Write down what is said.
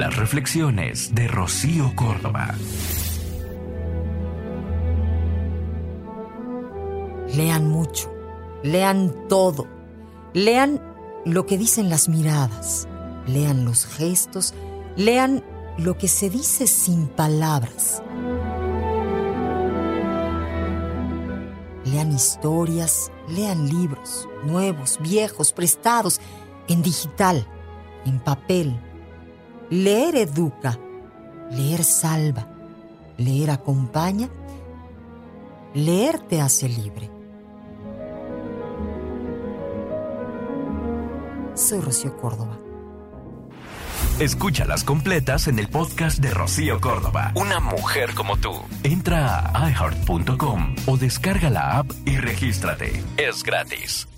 Las reflexiones de Rocío Córdoba. Lean mucho, lean todo, lean lo que dicen las miradas, lean los gestos, lean lo que se dice sin palabras. Lean historias, lean libros, nuevos, viejos, prestados, en digital, en papel. Leer educa, leer salva, leer acompaña, leer te hace libre. Soy Rocío Córdoba. Escúchalas completas en el podcast de Rocío Córdoba. Una mujer como tú. Entra a iheart.com o descarga la app y regístrate. Es gratis.